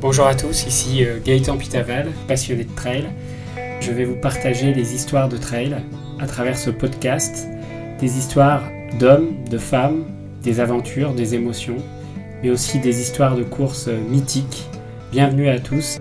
Bonjour à tous, ici euh, Gaëtan Pitaval, passionné de trail. Je vais vous partager des histoires de trail à travers ce podcast, des histoires d'hommes, de femmes, des aventures, des émotions, mais aussi des histoires de courses euh, mythiques. Bienvenue à tous.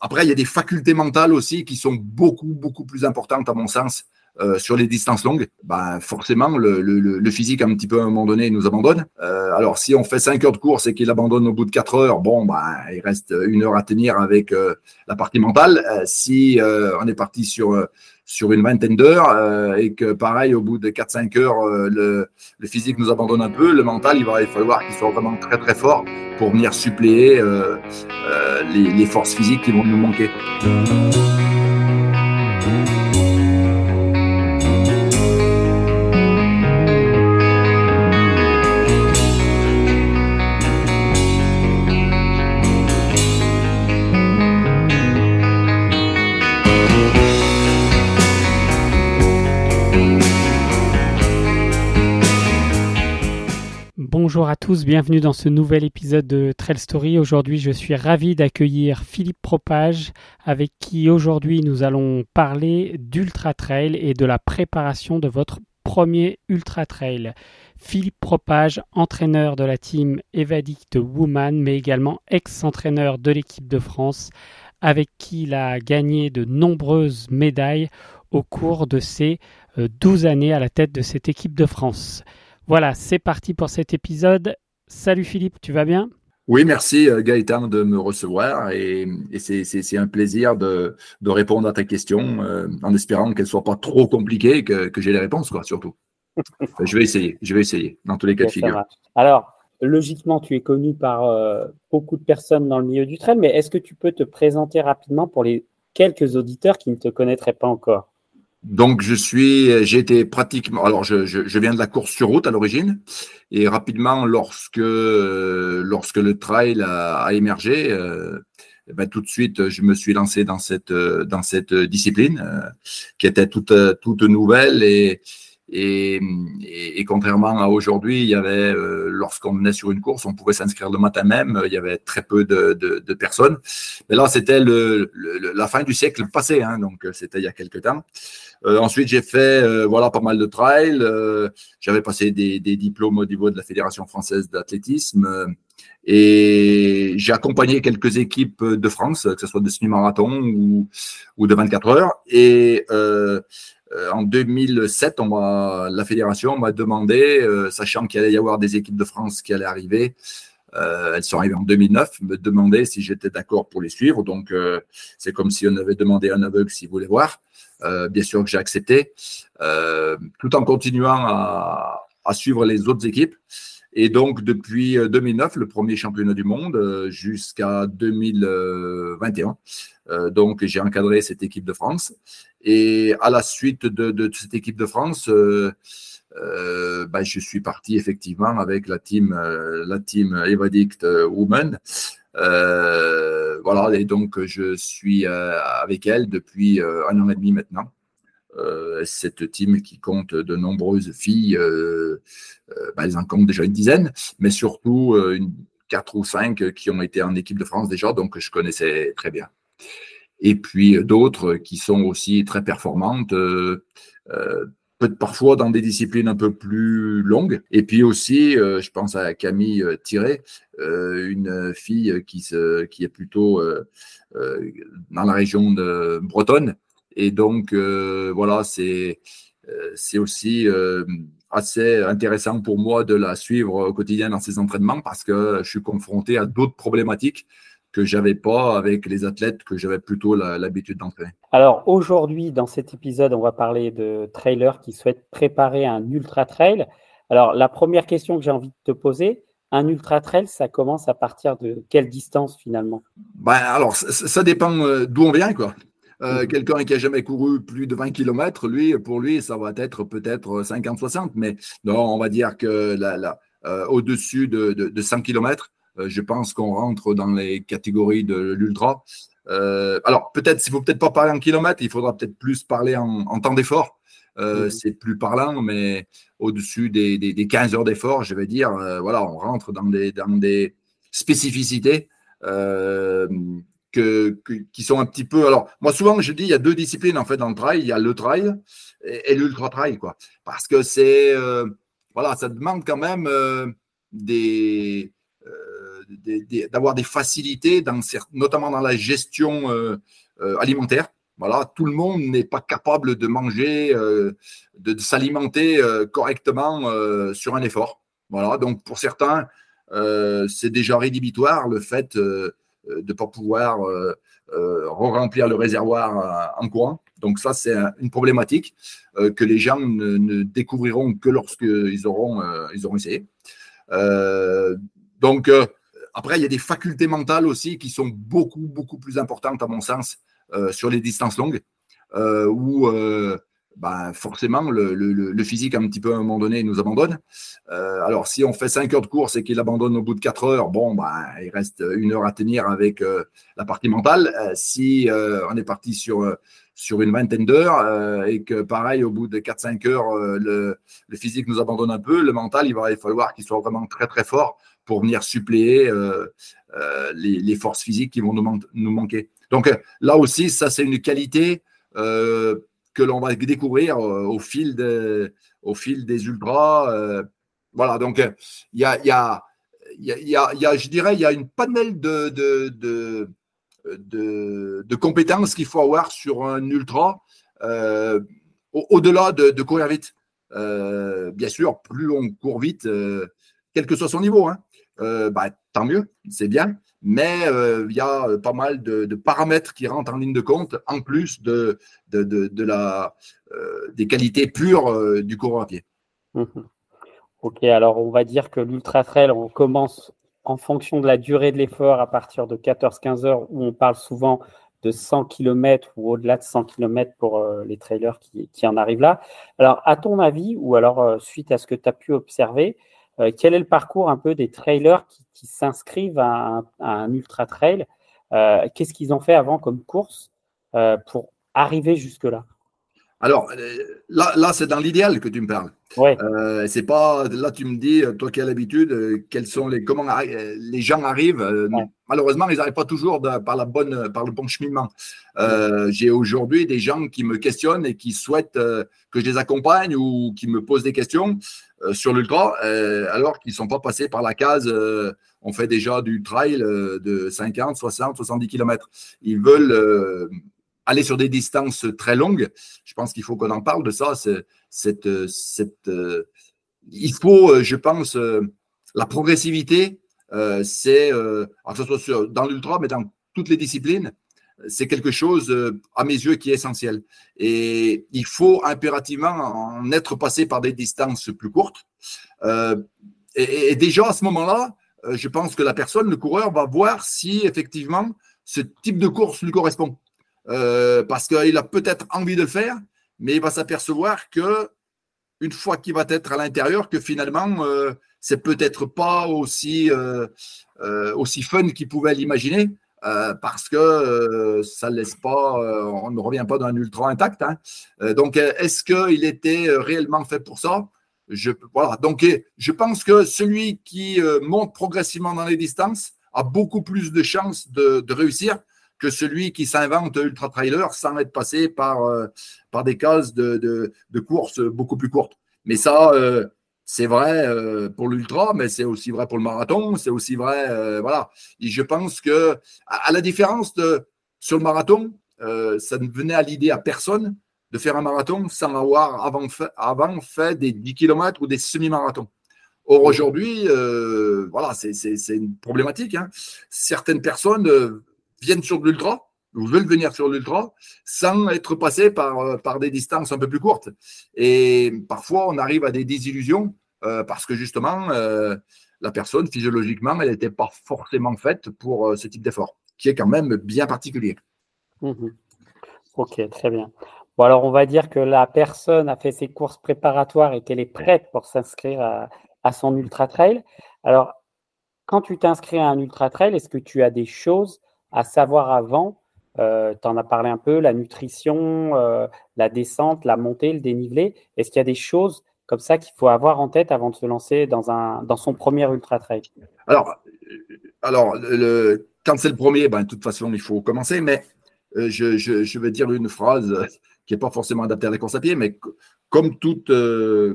Après, il y a des facultés mentales aussi qui sont beaucoup, beaucoup plus importantes à mon sens euh, sur les distances longues, ben, forcément, le, le, le, physique, un petit peu à un moment donné, nous abandonne. Euh, alors, si on fait 5 heures de course et qu'il abandonne au bout de 4 heures, bon, ben, il reste une heure à tenir avec euh, la partie mentale. Euh, si on est parti sur sur une vingtaine d'heures et que pareil au bout de 4-5 heures le, le, physique nous abandonne un peu, le mental il va falloir qu'il soit vraiment très très fort pour venir suppléer les, les forces physiques qui vont nous manquer. Tous, bienvenue dans ce nouvel épisode de Trail Story. Aujourd'hui, je suis ravi d'accueillir Philippe Propage, avec qui aujourd'hui nous allons parler d'Ultra Trail et de la préparation de votre premier Ultra Trail. Philippe Propage, entraîneur de la team Evadict Woman, mais également ex-entraîneur de l'équipe de France, avec qui il a gagné de nombreuses médailles au cours de ses 12 euh, années à la tête de cette équipe de France. Voilà, c'est parti pour cet épisode. Salut Philippe, tu vas bien? Oui, merci euh, Gaëtan de me recevoir et, c'est un plaisir de, répondre à ta question euh, en espérant qu'elle ne soit pas trop compliquée, que, que j'ai les réponses, quoi, surtout. je vais essayer, je vais essayer, dans tous les cas de figure. Alors, logiquement, tu es connu par euh, beaucoup de personnes dans le milieu du trail, mais est-ce que tu peux te présenter rapidement pour les quelques auditeurs qui ne te connaîtraient pas encore? Donc je suis, j'ai été pratiquement, alors je, je, je, viens de la course sur route à l'origine, et rapidement lorsque lorsque le trail a, a émergé, euh, ben, tout de suite je me suis lancé dans cette dans cette discipline euh, qui était toute toute nouvelle et et, et, contrairement à aujourd'hui, il y avait, euh, lorsqu'on venait sur une course, on pouvait s'inscrire le matin même. Il y avait très peu de, de, de personnes. Mais là, c'était le, le, la fin du siècle passé, hein, donc c'était il y a quelques temps. Euh, ensuite, j'ai fait euh, voilà pas mal de trails. Euh, j'avais passé des, des, diplômes au niveau de la Fédération française d'athlétisme et j'ai accompagné quelques équipes de France, que ce soit de semi-marathon ou, ou de 24 heures. Et en 2007, on la fédération m'a demandé, sachant qu'il allait y avoir des équipes de France qui allaient arriver, euh, elles sont arrivées en 2009, me demander si j'étais d'accord pour les suivre. Donc, euh, c'est comme si on avait demandé à un aveugle s'il voulait voir. Euh, bien sûr que j'ai accepté, tout en continuant à, suivre les autres équipes. Et donc, depuis 2009, le premier championnat du monde, jusqu'à 2021. donc, j'ai encadré cette équipe de France. Et à la suite de cette équipe de France, euh, ben, je suis parti effectivement avec la team, euh, la team Evadict. Euh, voilà, et donc je suis avec elle depuis un an et demi maintenant. cette team qui compte de nombreuses filles, ben, elles en comptent déjà une dizaine, mais surtout une, quatre ou cinq qui ont été en équipe de France déjà, donc je connaissais très bien. Et puis d'autres qui sont aussi très performantes parfois dans des disciplines un peu plus longues. Et puis aussi, euh, je pense à Camille euh, Tiré, euh, une fille qui, se, qui est plutôt dans la région de Bretonne. Et donc, voilà, c'est c'est aussi assez intéressant pour moi de la suivre au quotidien dans ses entraînements parce que je suis confronté à d'autres problématiques que j'avais pas avec les athlètes que j'avais plutôt l'habitude d'entraîner. Alors aujourd'hui, dans cet épisode, on va parler de trailers qui souhaitent préparer un ultra trail. Alors la première question que j'ai envie de te poser, un ultra trail, ça commence à partir de quelle distance finalement? Ben, Alors ça, dépend euh, d'où on vient quoi. Euh, mmh. Quelqu'un qui a jamais couru plus de 20 km, lui, pour lui, ça va être peut-être 50-60, mais non, on va dire que là, euh, au-dessus de, de, de 100 km, je pense qu'on rentre dans les catégories de l'ultra. Euh, alors, peut-être, s'il ne faut peut-être pas parler en kilomètres, il faudra peut-être plus parler en, temps d'effort. mmh. c'est plus parlant, mais au-dessus des, des, 15 heures d'effort, je vais dire, voilà, on rentre dans des, dans des spécificités que, qui sont un petit peu. Alors, moi, souvent, je dis, il y a deux disciplines en fait dans le trail. Il y a le trail et, l'ultra trail, quoi. Parce que c'est. voilà, ça demande quand même des d'avoir des facilités, dans, notamment dans la gestion euh, euh, alimentaire. Voilà, tout le monde n'est pas capable de manger, euh, de, s'alimenter correctement sur un effort. Voilà, donc pour certains, c'est déjà rédhibitoire le fait de ne pas pouvoir remplir le réservoir en courant. Donc ça, c'est une problématique que les gens ne, découvriront que lorsqu'ils auront, ils auront essayé. donc, après, il y a des facultés mentales aussi qui sont beaucoup, beaucoup plus importantes, à mon sens, euh, sur les distances longues, euh, où euh, ben, forcément le, physique, un petit peu à un moment donné, nous abandonne. alors, si on fait 5 heures de course et qu'il abandonne au bout de 4 heures, bon, ben, il reste une heure à tenir avec la partie mentale. si on est parti sur sur une vingtaine d'heures et que pareil au bout de 4-5 heures le, le, physique nous abandonne un peu, le mental il va falloir qu'il soit vraiment très très fort pour venir suppléer euh, euh, les, forces physiques qui vont nous, manquer. Donc euh, là aussi, ça c'est une qualité que l'on va découvrir au fil, de, au fil des ultras. voilà, donc il y a, y, a, y, a, je dirais, il y a une panel de, de, de, compétences qu'il faut avoir sur un ultra au-delà de, courir vite. bien sûr, plus on court vite, quel que soit son niveau, hein, euh, bah, tant mieux, c'est bien. Mais euh, il y a pas mal de, paramètres qui rentrent en ligne de compte, en plus de, de, la, euh, des qualités pures du coureur à pied. Mhm. Ok, alors on va dire que l'ultra trail, on commence en fonction de la durée de l'effort à partir de 14-15 heures, où on parle souvent de 100 km ou au-delà de 100 km pour les trailers qui, qui, en arrivent là. Alors, à ton avis, ou alors suite à ce que tu as pu observer, euh, quel est le parcours un peu des trailers qui, s'inscrivent à, un ultra trail? Euh, Qu'est-ce qu'ils ont fait avant comme course euh, pour arriver jusque-là? Alors, là, là c'est dans l'idéal que tu me parles. Ouais. c'est pas là tu me dis toi qui as l'habitude quels sont les comment les gens arrivent malheureusement ils n'arrivent pas toujours par la bonne par le bon cheminement j'ai aujourd'hui des gens qui me questionnent et qui souhaitent que je les accompagne ou qui me posent des questions euh, sur l'ultra, euh, alors qu'ils ne sont pas passés par la case euh, on fait déjà du trail de 50, 60, 70 km. Ils veulent aller sur des distances très longues. Je pense qu'il faut qu'on en parle de ça. Cette, cette, il faut, je pense, la progressivité, c'est, que ce soit dans l'ultra, mais dans toutes les disciplines, c'est quelque chose, euh, à mes yeux, qui est essentiel. Et il faut impérativement en être passé par des distances plus courtes. Euh, et, déjà, à ce moment-là, euh, je pense que la personne, le coureur, va voir si effectivement ce type de course lui correspond. Parce qu'il a peut-être envie de le faire, mais il va s'apercevoir que une fois qu'il va être à l'intérieur, que finalement, c'est peut-être pas aussi, aussi fun qu'il pouvait l'imaginer. Euh, parce que euh, ça laisse pas, euh, on ne revient pas d'un ultra intact. Hein. donc, est-ce qu'il était réellement fait pour ça? Je, voilà. Donc, je pense que celui qui monte progressivement dans les distances a beaucoup plus de chances de, réussir que celui qui s'invente ultra trailer sans être passé par, par des cases de, de, de courses beaucoup plus courtes. Mais ça, c'est vrai euh, pour l'ultra, mais c'est aussi vrai pour le marathon, c'est aussi vrai, euh, voilà. Et je pense que, à, la différence de sur le marathon, euh, ça ne venait à l'idée à personne de faire un marathon sans avoir avant fait, avant fait des 10 km ou des semi-marathons. Or, aujourd'hui, voilà, c'est une problématique. Hein. Certaines personnes viennent sur l'ultra, ou veulent venir sur l'ultra sans être passés par, euh, par des distances un peu plus courtes. Et parfois, on arrive à des désillusions euh, parce que justement, euh, la personne, physiologiquement, elle n'était pas forcément faite pour ce type d'effort, qui est quand même bien particulier. Mhm. Ok, très bien. Bon, alors on va dire que la personne a fait ses courses préparatoires et qu'elle est prête pour s'inscrire à, à son ultra trail. Alors, quand tu t'inscris à un ultra trail, est-ce que tu as des choses à savoir avant euh, tu en as parlé un peu, la nutrition, euh, la descente, la montée, le dénivelé. Est-ce qu'il y a des choses comme ça qu'il faut avoir en tête avant de se lancer dans, un, dans son premier ultra trail? Alors, alors le, quand c'est le premier, ben, de toute façon, il faut commencer, mais je, je, vais dire une phrase qui n'est pas forcément adaptée à la course à pied, mais comme, toute,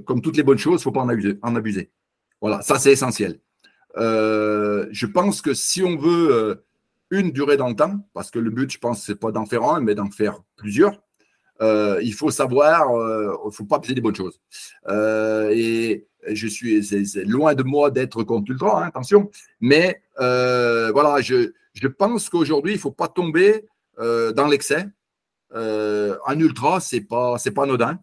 comme toutes les bonnes choses, il ne faut pas en abuser, en abuser. Voilà, ça c'est essentiel. je pense que si on veut une durée dans le temps, parce que le but, je pense, c'est pas d'en faire un, mais d'en faire plusieurs. Euh, il faut savoir, il euh, ne faut pas piser des bonnes choses. Euh, et je suis, loin de moi d'être contre l'ultra, hein, attention, mais voilà, je, je pense qu'aujourd'hui, il ne faut pas tomber dans l'excès. un ultra, c'est pas, pas anodin.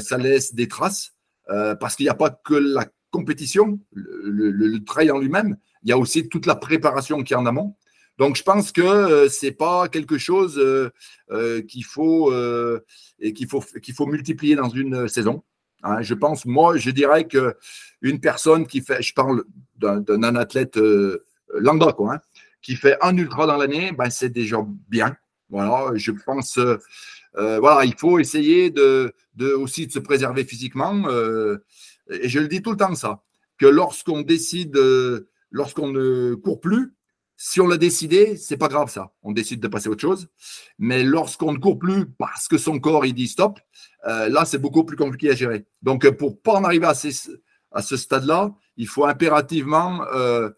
ça laisse des traces parce qu'il n'y a pas que la compétition, le, le, le trail en lui-même, il y a aussi toute la préparation qui est en amont. Donc, je pense que euh, c'est pas quelque chose euh, euh, qu'il faut et qu'il faut qu'il faut multiplier dans une saison. Hein. je pense, moi, je dirais que une personne qui fait, je parle d'un athlète lambda, quoi, hein, qui fait un ultra dans l'année, ben c'est déjà bien. Voilà, je pense, voilà, il faut essayer de, de, aussi de se préserver physiquement. et je le dis tout le temps ça, que lorsqu'on décide, lorsqu'on ne court plus, si on l'a décidé, c'est pas grave ça. On décide de passer à autre chose. Mais lorsqu'on ne court plus parce que son corps il dit stop, euh, là c'est beaucoup plus compliqué à gérer. Donc euh, pour pas en arriver à, à ce stade-là, il faut impérativement euh,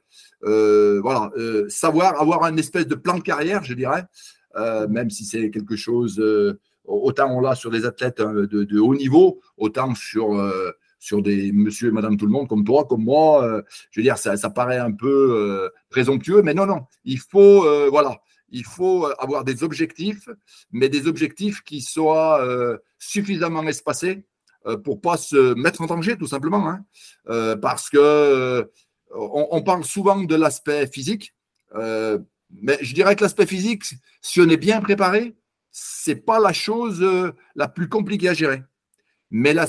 voilà savoir avoir un espèce de plan de carrière, je dirais, même si c'est quelque chose autant on l'a sur des athlètes de, de, haut niveau, autant sur sur des monsieur et madame tout le monde comme toi, comme moi. Euh, je veux dire, ça, ça paraît un peu euh, présomptueux, mais non, non. Il faut, euh, voilà, il faut avoir des objectifs, mais des objectifs qui soient suffisamment espacés pour pas se mettre en danger, tout simplement. Hein. parce que on, parle souvent de l'aspect physique, mais je dirais que l'aspect physique, si on est bien préparé, c'est pas la chose la plus compliquée à gérer. Mais là,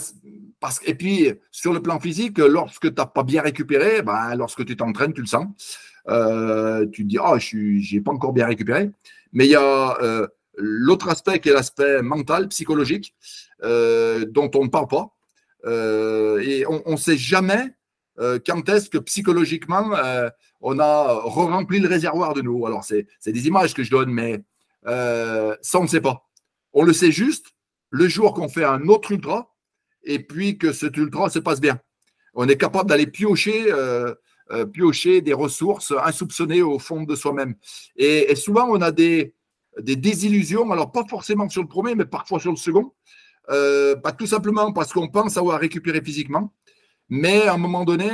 et puis, sur le plan physique, lorsque tu n'as pas bien récupéré, ben, lorsque tu t'entraînes, tu le sens. Euh, tu te dis, ah, je n'ai pas encore bien récupéré. Mais il y a euh, l'autre aspect qui est l'aspect mental, psychologique, euh, dont on ne parle pas. et on ne sait jamais quand est-ce que psychologiquement, on a rempli le réservoir de nous. Alors, c'est des images que je donne, mais ça, on ne sait pas. On le sait juste le jour qu'on fait un autre ultra et puis que cet ultra se passe bien. On est capable d'aller piocher, euh, euh, piocher des ressources insoupçonnées au fond de soi-même. Et, souvent, on a des, des désillusions, alors pas forcément sur le premier, mais parfois sur le second. Euh, pas tout simplement parce qu'on pense avoir récupéré physiquement. Mais à un moment donné,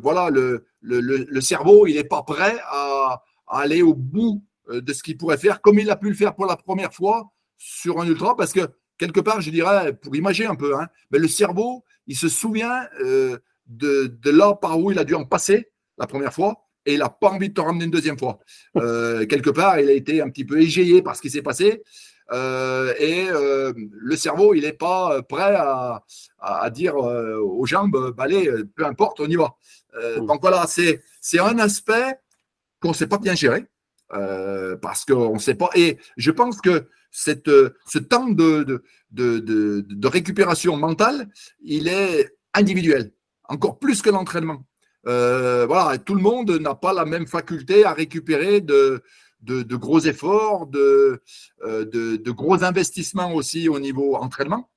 voilà, le, le, le, cerveau, il n'est pas prêt à, à, aller au bout de ce qu'il pourrait faire, comme il a pu le faire pour la première fois sur un ultra, parce que quelque part, je dirais, pour imaginer un peu, hein, mais le cerveau, il se souvient euh, de, de, là par où il a dû en passer la première fois et il n'a pas envie de te ramener une deuxième fois. Euh, quelque part, il a été un petit peu égayé par ce qui s'est passé. Euh, et le cerveau, il n'est pas prêt à, à, dire aux jambes, bah, allez, peu importe, on y va. Mmh. donc voilà, c'est un aspect qu'on ne sait pas bien gérer. parce qu'on ne sait pas. Et je pense que cette, ce temps de, de, de, de, récupération mentale, il est individuel, encore plus que l'entraînement. Euh, voilà, tout le monde n'a pas la même faculté à récupérer de, gros efforts, de, euh, de, gros investissements aussi au niveau entraînement.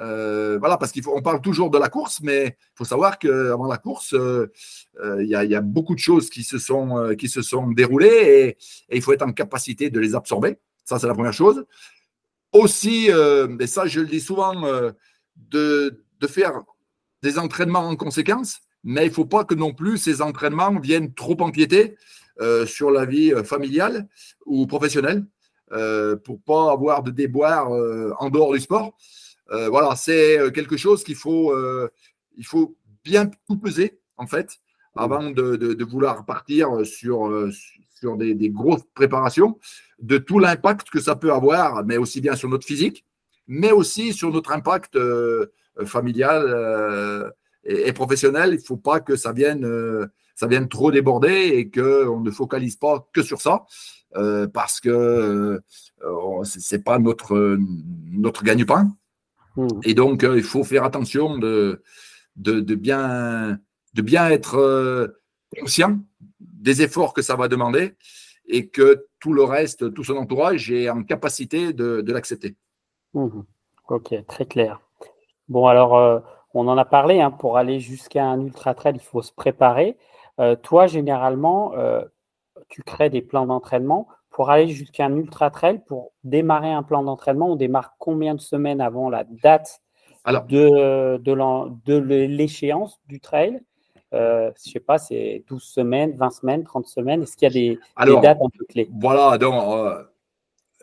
Euh, voilà, parce qu'on parle toujours de la course, mais il faut savoir qu'avant la course, il y, a, beaucoup de choses qui se sont, qui se sont déroulées et il faut être en capacité de les absorber. Ça, c'est la première chose. Aussi, euh, et ça, je le dis souvent, euh, de, de, faire des entraînements en conséquence, mais il ne faut pas que non plus ces entraînements viennent trop empiéter euh, sur la vie familiale ou professionnelle pour pas avoir de déboires en dehors du sport. voilà, c'est quelque chose qu'il faut, il faut bien tout peser, en fait, avant de, de, de vouloir partir sur, sur des, grosses préparations, de tout l'impact que ça peut avoir, mais aussi bien sur notre physique, mais aussi sur notre impact euh, familial euh, et, professionnel, il ne faut pas que ça vienne, ça vienne trop déborder et qu'on ne focalise pas que sur ça. parce que ce n'est pas notre, notre gagne-pain. Mmh. Et donc, il faut faire attention de, de, de, bien, de bien être conscient des efforts que ça va demander et que tout le reste, tout son entourage est en capacité de, l'accepter. Mmh. Ok, très clair. Bon, alors, euh, on en a parlé, hein, pour aller jusqu'à un ultra trail, il faut se préparer. Euh, toi, généralement, euh, tu crées des plans d'entraînement. Pour aller jusqu'à un ultra trail, pour démarrer un plan d'entraînement, on démarre combien de semaines avant la date de, de l'échéance du trail? Euh, je sais pas, c'est 12 semaines, 20 semaines, 30 semaines. Est-ce qu'il y a des, dates un peu clés? Voilà, donc euh,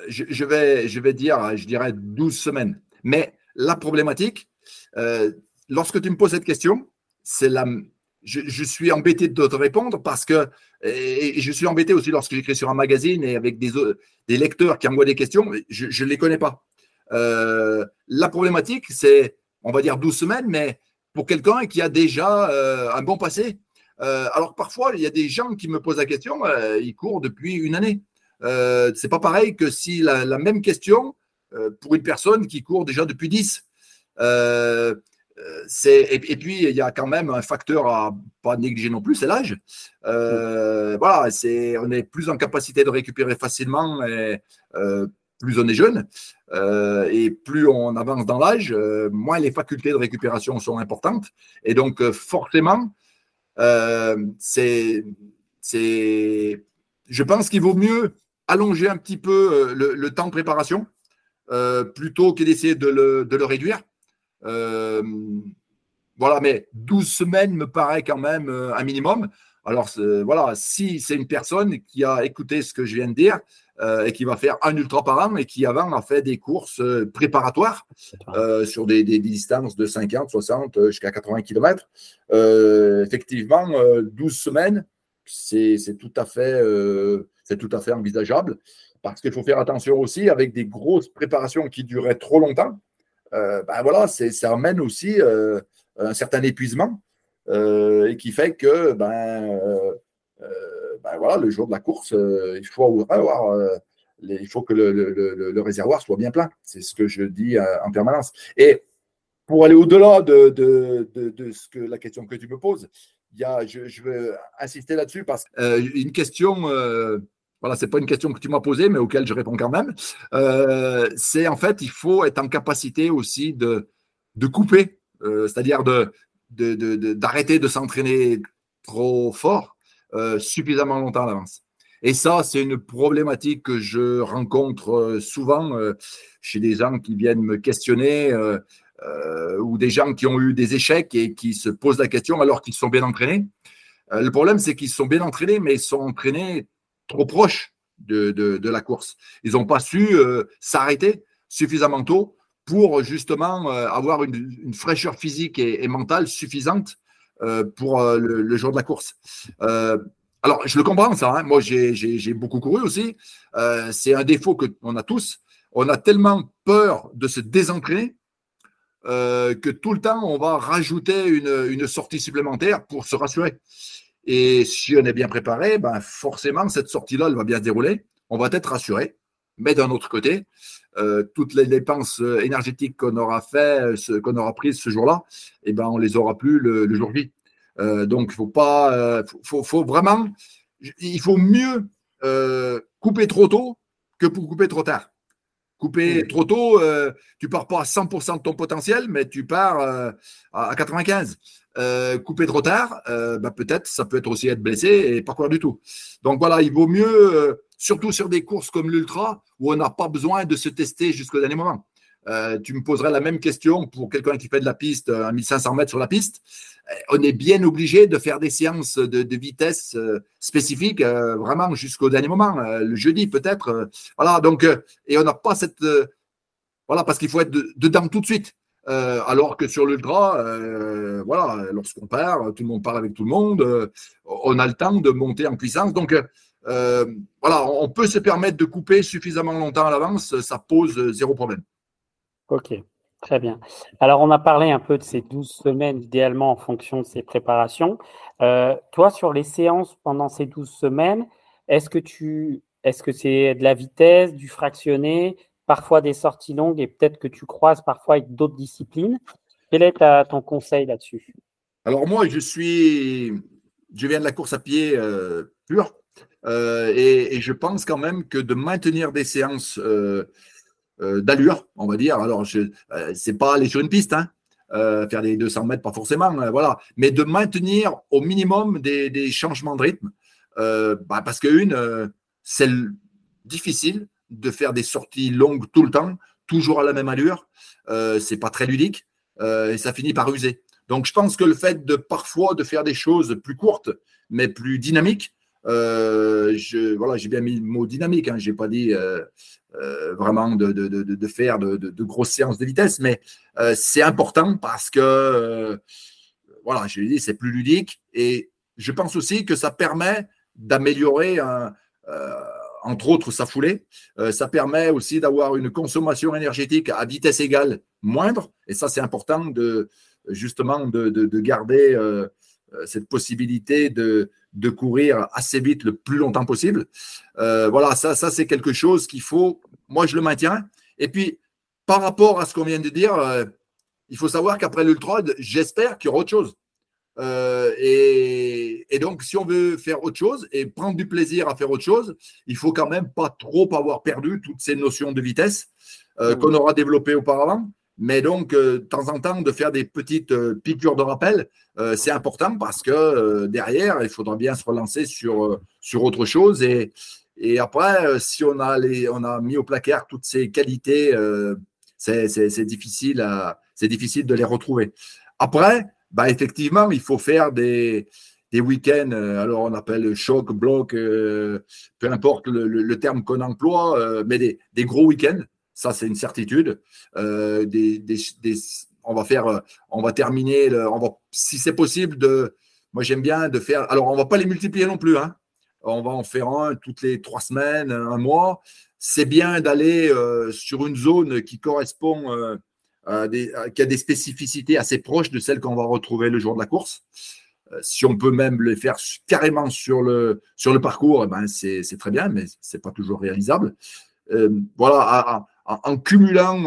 je, vais, je vais dire, je dirais 12 semaines. Mais la problématique, euh, lorsque tu me poses cette question, c'est la. Je, suis embêté de te répondre parce que et, je suis embêté aussi lorsque j'écris sur un magazine et avec des, des lecteurs qui envoient des questions, je ne les connais pas. Euh, la problématique, c'est, on va dire 12 semaines, mais pour quelqu'un qui a déjà euh, un bon passé. Euh, alors parfois, il y a des gens qui me posent la question, euh, ils courent depuis une année. C'est pas pareil que si la, même question pour une personne qui court déjà depuis 10. Et, et, puis, il y a quand même un facteur à pas négliger non plus, c'est l'âge. voilà, c'est, on est plus en capacité de récupérer facilement et plus on est jeune euh, et plus on avance dans l'âge, euh, moins les facultés de récupération sont importantes. Et donc, euh, forcément, je pense qu'il vaut mieux allonger un petit peu le, temps de préparation plutôt que d'essayer de le réduire. voilà, mais 12 semaines me paraît quand même un minimum. Alors, voilà, si c'est une personne qui a écouté ce que je viens de dire, euh, et qui va faire un ultra par an et qui avant a fait des courses euh, préparatoires euh, sur des, distances de 50, 60 jusqu'à 80 km. effectivement, 12 semaines, c'est tout, à fait, c'est tout à fait envisageable parce qu'il faut faire attention aussi avec des grosses préparations qui duraient trop longtemps. ben voilà, ça amène aussi un certain épuisement et qui fait que ben, ben voilà, le jour de la course, euh, il, faut avoir, euh, il faut que le, réservoir soit bien plein. C'est ce que je dis euh, en permanence. Et pour aller au-delà de, ce que la question que tu me poses, il y a, je, veux insister là-dessus parce qu'une question, voilà, c'est pas une question que tu m'as posée, mais auquel je réponds quand même. c'est en fait, il faut être en capacité aussi de, de couper, c'est-à-dire de, d'arrêter de s'entraîner trop fort euh, suffisamment longtemps à l'avance. Et ça, c'est une problématique que je rencontre euh, souvent euh, chez des gens qui viennent me questionner ou des gens qui ont eu des échecs et qui se posent la question alors qu'ils sont bien entraînés. le problème, c'est qu'ils sont bien entraînés, mais ils sont entraînés trop proches de, de, la course. Ils n'ont pas su s'arrêter suffisamment tôt pour justement avoir une, fraîcheur physique et mentale suffisante euh, pour euh, le, jour de la course. Euh, alors, je le comprends, ça. Hein. Moi, j'ai beaucoup couru aussi. c'est un défaut qu'on a tous. On a tellement peur de se désentraîner que tout le temps, on va rajouter une, sortie supplémentaire pour se rassurer. Et si on est bien préparé, ben forcément, cette sortie-là, elle va bien se dérouler. On va être rassuré. Mais d'un autre côté, euh, toutes les dépenses euh, énergétiques qu'on aura fait, euh, qu'on aura prises ce jour-là, eh ben, on les aura plus le, jour J. donc, il faut pas, faut, faut, vraiment, il faut mieux couper trop tôt que pour couper trop tard. Couper trop tôt, tu pars pas à 100% de ton potentiel, mais tu pars à 95. couper trop tard, bah, peut-être ça peut être aussi être blessé et pas quoi du tout. Donc voilà, il vaut mieux surtout sur des courses comme l'Ultra, où on n'a pas besoin de se tester jusqu'au dernier moment. Euh, tu me poserais la même question pour quelqu'un qui fait de la piste à 1500 mètres sur la piste. Euh, on est bien obligé de faire des séances de, vitesse euh, spécifiques vraiment jusqu'au dernier moment, le jeudi peut-être. voilà, donc, et on n'a pas cette. voilà, parce qu'il faut être dedans tout de suite. alors que sur l'ultra, voilà, lorsqu'on part, tout le monde parle avec tout le monde, on a le temps de monter en puissance. Donc, euh, voilà, on peut se permettre de couper suffisamment longtemps à l'avance, ça pose zéro problème. Ok, Très bien. Alors, on a parlé un peu de ces 12 semaines, idéalement en fonction de ces préparations. Euh, toi, sur les séances pendant ces 12 semaines, est-ce que tu est-ce que c'est de la vitesse, du fractionné, parfois des sorties longues et peut-être que tu croises parfois avec d'autres disciplines? Quel est ton conseil là-dessus? Alors moi, je suis, je viens de la course à pied euh, pure euh, et, je pense quand même que de maintenir des séances euh, d'allure, on va dire. Alors, ce c'est pas aller sur une piste, hein, faire des 200 mètres, pas forcément, voilà, mais de maintenir au minimum des, changements de rythme, bah, parce qu'une c'est difficile de faire des sorties longues tout le temps, toujours à la même allure. Euh, c'est pas très ludique euh, et ça finit par user. Donc je pense que le fait de parfois de faire des choses plus courtes mais plus dynamiques, euh, je, voilà, j'ai bien mis le mot dynamique, hein, j'ai pas dit euh, vraiment de, faire de, grosses séances de vitesse, mais c'est important parce que voilà, je l'ai dit, c'est plus ludique et je pense aussi que ça permet d'améliorer euh, entre autres sa foulée. Euh, ça permet aussi d'avoir une consommation énergétique à vitesse égale moindre. Et ça, c'est important de justement de, garder euh, cette possibilité de, de, courir assez vite le plus longtemps possible. voilà, ça, ça c'est quelque chose qu'il faut. Moi, je le maintiens. Et puis, par rapport à ce qu'on vient de dire, il faut savoir qu'après l'ultra, j'espère qu'il y aura autre chose. Euh, et, donc, si on veut faire autre chose et prendre du plaisir à faire autre chose, il faut quand même pas trop avoir perdu toutes ces notions de vitesse euh, mmh. qu'on aura développées auparavant. Mais donc, euh, de temps en temps, de faire des petites piqûres de rappel, c'est important parce que derrière, il faudra bien se relancer sur, sur autre chose. Et, et après, si on a, les, on a mis au placard toutes ces qualités, c'est difficile, à, difficile de les retrouver. Après, bah, effectivement, il faut faire des, des week-ends, euh, alors on appelle choc, bloc, euh, peu importe le, terme qu'on emploie, euh, mais des, des gros week-ends, ça c'est une certitude. Des, des, on va faire, on va terminer, on va, si c'est possible, de, moi j'aime bien de faire, alors on va pas les multiplier non plus, hein. on va en faire un toutes les trois semaines, un mois. C'est bien d'aller sur une zone qui correspond euh, euh, qui a des spécificités assez proches de celles qu'on va retrouver le jour de la course. Euh, si on peut même les faire carrément sur le, sur le parcours, eh ben c'est très bien, mais ce n'est pas toujours réalisable. voilà, en, cumulant,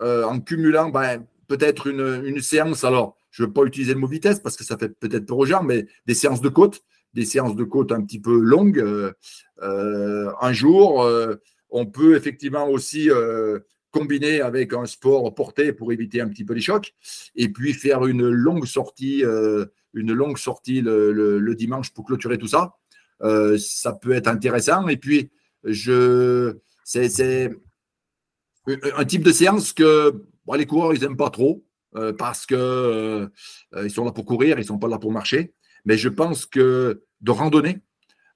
en cumulant ben, peut-être une, une, séance, alors je ne veux pas utiliser le mot vitesse parce que ça fait peut-être peur aux gens, mais des séances de côte, des séances de côte un petit peu longues, un jour, on peut effectivement aussi combiner avec un sport porté pour éviter un petit peu les chocs, et puis faire une longue sortie, euh, une longue sortie le, dimanche pour clôturer tout ça. Euh, ça peut être intéressant. Et puis, je, c'est, un type de séance que les coureurs, ils n'aiment pas trop euh, parce que ils sont là pour courir, ils ne sont pas là pour marcher. Mais je pense que de randonnée,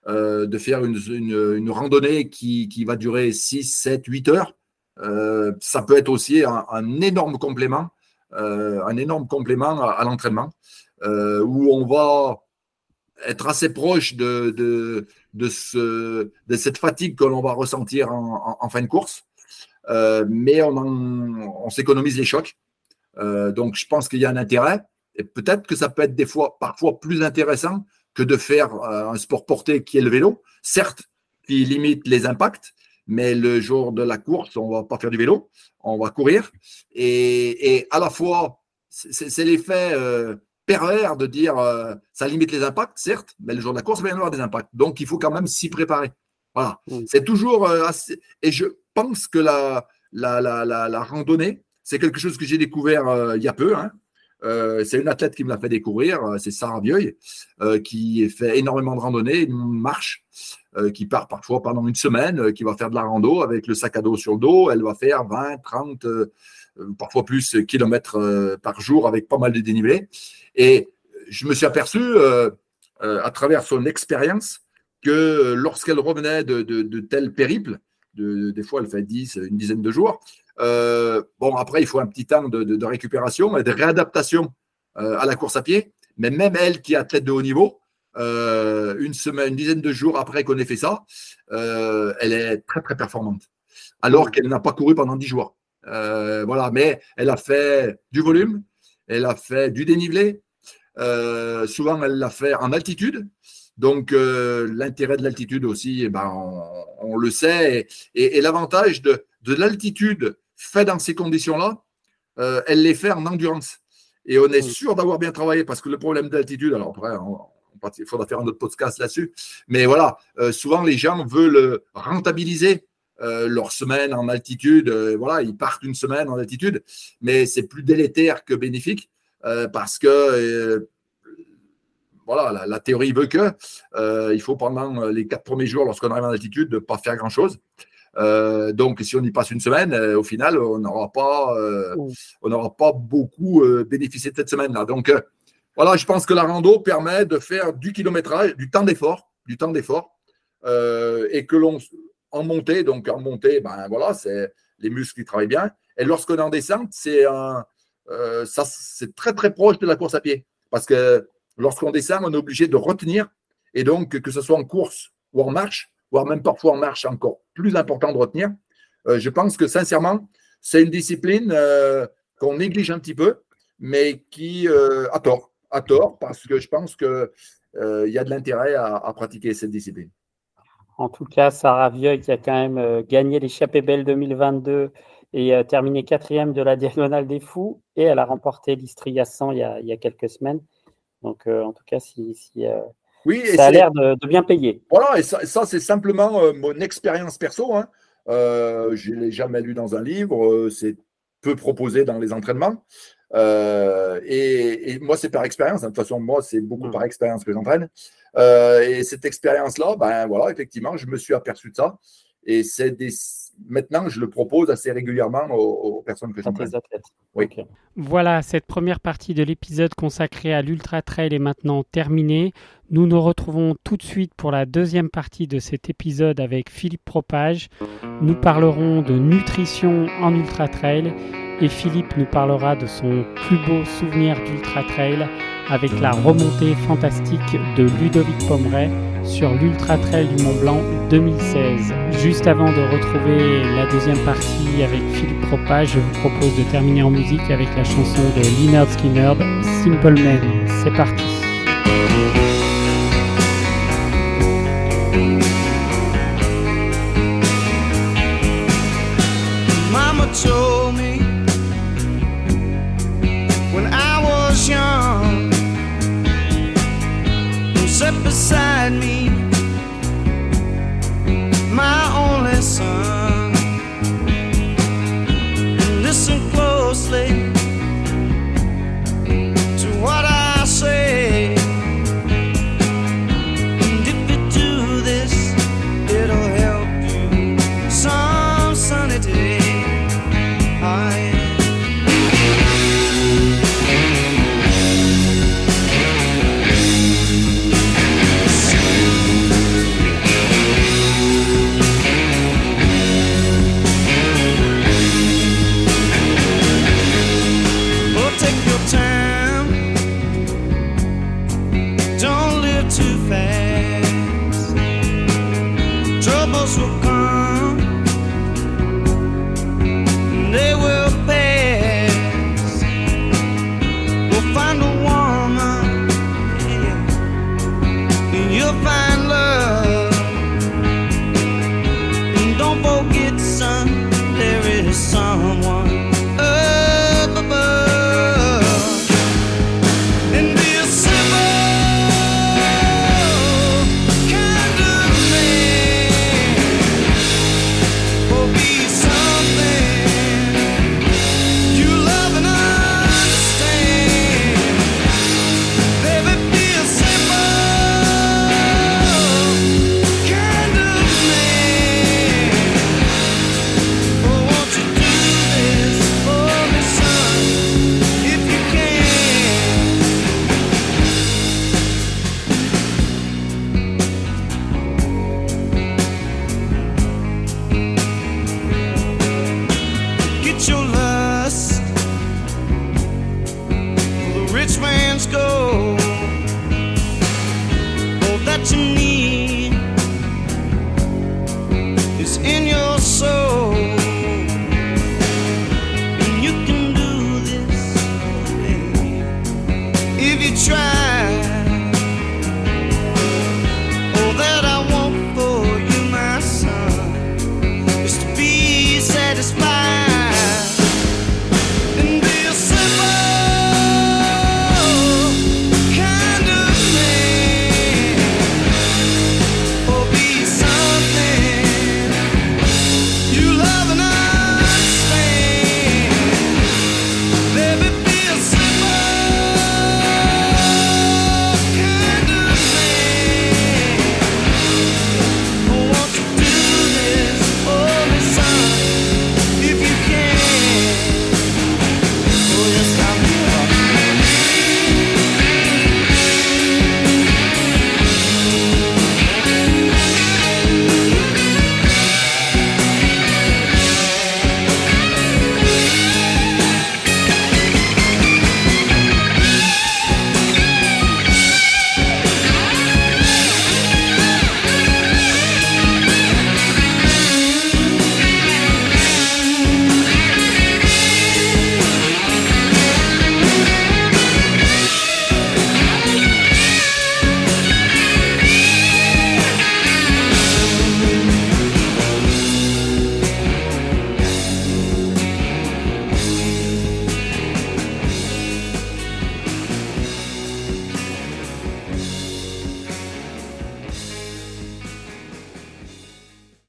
de faire une, une, randonnée qui, qui, va durer 6, 7, 8 heures, euh, ça peut être aussi un, énorme complément, euh, un énorme complément à, l'entraînement, euh, où on va être assez proche de, de, de, ce, de cette fatigue que l'on va ressentir en, fin de course, mais on, on s'économise les chocs. donc, je pense qu'il y a un intérêt, et peut-être que ça peut être des fois, parfois plus intéressant que de faire un sport porté qui est le vélo, certes, qui limite les impacts, mais le jour de la course, on va pas faire du vélo, on va courir. Et, à la fois, c'est l'effet euh, pervers de dire euh, ça limite les impacts, certes, mais le jour de la course, il va y avoir des impacts. Donc, il faut quand même s'y préparer. Voilà. Mm. C'est toujours euh, assez. Et je pense que la, la, la, la, randonnée, c'est quelque chose que j'ai découvert il y a peu. Hein. c'est une athlète qui me l'a fait découvrir, c'est Sarah Vieuil, qui fait énormément de randonnée, une marche. Euh, qui part parfois pendant une semaine, euh, qui va faire de la rando avec le sac à dos sur le dos. Elle va faire 20, 30, euh, parfois plus kilomètres par jour avec pas mal de dénivelé. Et je me suis aperçu à travers son expérience que lorsqu'elle revenait de, de, tels périples, des fois elle fait 10, une dizaine de jours, bon après il faut un petit temps de, récupération et de réadaptation à la course à pied, mais même elle qui est athlète de haut niveau, euh, une semaine, une dizaine de jours après qu'on ait fait ça, euh, elle est très très performante. Alors qu'elle n'a pas couru pendant dix jours. voilà, mais elle a fait du volume, elle a fait du dénivelé. souvent, elle l'a fait en altitude. Donc, l'intérêt de l'altitude aussi, eh ben, on, le sait. Et, l'avantage de, de l'altitude fait dans ces conditions-là, elle les fait en endurance. Et on est sûr d'avoir bien travaillé parce que le problème d'altitude, alors après, il faudra faire un autre podcast là-dessus, mais voilà, euh, souvent les gens veulent rentabiliser euh, leur semaine en altitude. Euh, voilà, ils partent une semaine en altitude, mais c'est plus délétère que bénéfique parce que voilà, la, théorie veut que il faut pendant les quatre premiers jours, lorsqu'on arrive en altitude, ne pas faire grand-chose. Euh, donc, si on y passe une semaine, euh, au final, on n'aura pas, euh, on n'aura pas beaucoup bénéficié de cette semaine-là. Donc, voilà, je pense que la rando permet de faire du kilométrage, du temps d'effort, du temps d'effort, et que l'on en montée, donc en montée, ben voilà, c'est les muscles qui travaillent bien. Et lorsqu'on est en descente, c'est un, ça, c'est très très proche de la course à pied, parce que lorsqu'on descend, on est obligé de retenir, et donc que ce soit en course ou en marche, voire même parfois en marche encore plus important de retenir. Euh, je pense que sincèrement, c'est une discipline euh, qu'on néglige un petit peu, mais qui euh, a tort, parce que je pense qu'il y a de l'intérêt à, pratiquer cette discipline. En tout cas, Sarah Vieux qui a quand même gagné l'échappée belle 2022 et terminé quatrième de la Diagonale des Fous, et elle a remporté l'Istria 100 il y, a, il y a quelques semaines. Donc, en tout cas, si, si oui, ça a l'air de, bien payer. Voilà, et ça, c'est simplement euh, mon expérience perso. Hein. Euh, je ne l'ai jamais lu dans un livre, euh, c'est peu proposé dans les entraînements. et, moi, c'est par expérience. Hein. De toute façon, moi, c'est beaucoup mmh. par expérience que j'entraîne. et cette expérience-là, ben voilà, effectivement, je me suis aperçu de ça. Et c'est des, maintenant, je le propose assez régulièrement aux, personnes que j'entraîne. Oui. Voilà, cette première partie de l'épisode consacré à l'Ultra Trail est maintenant terminée. Nous nous retrouvons tout de suite pour la deuxième partie de cet épisode avec Philippe Propage. Nous parlerons de nutrition en Ultra Trail et Philippe nous parlera de son plus beau souvenir d'Ultra Trail avec la remontée fantastique de Ludovic Pomeray sur l'Ultra Trail du Mont Blanc 2016. Juste avant de retrouver la deuxième partie avec Philippe Propage, je vous propose de terminer en musique avec la chanson de Leonard Skinner, Simple Man. C'est parti.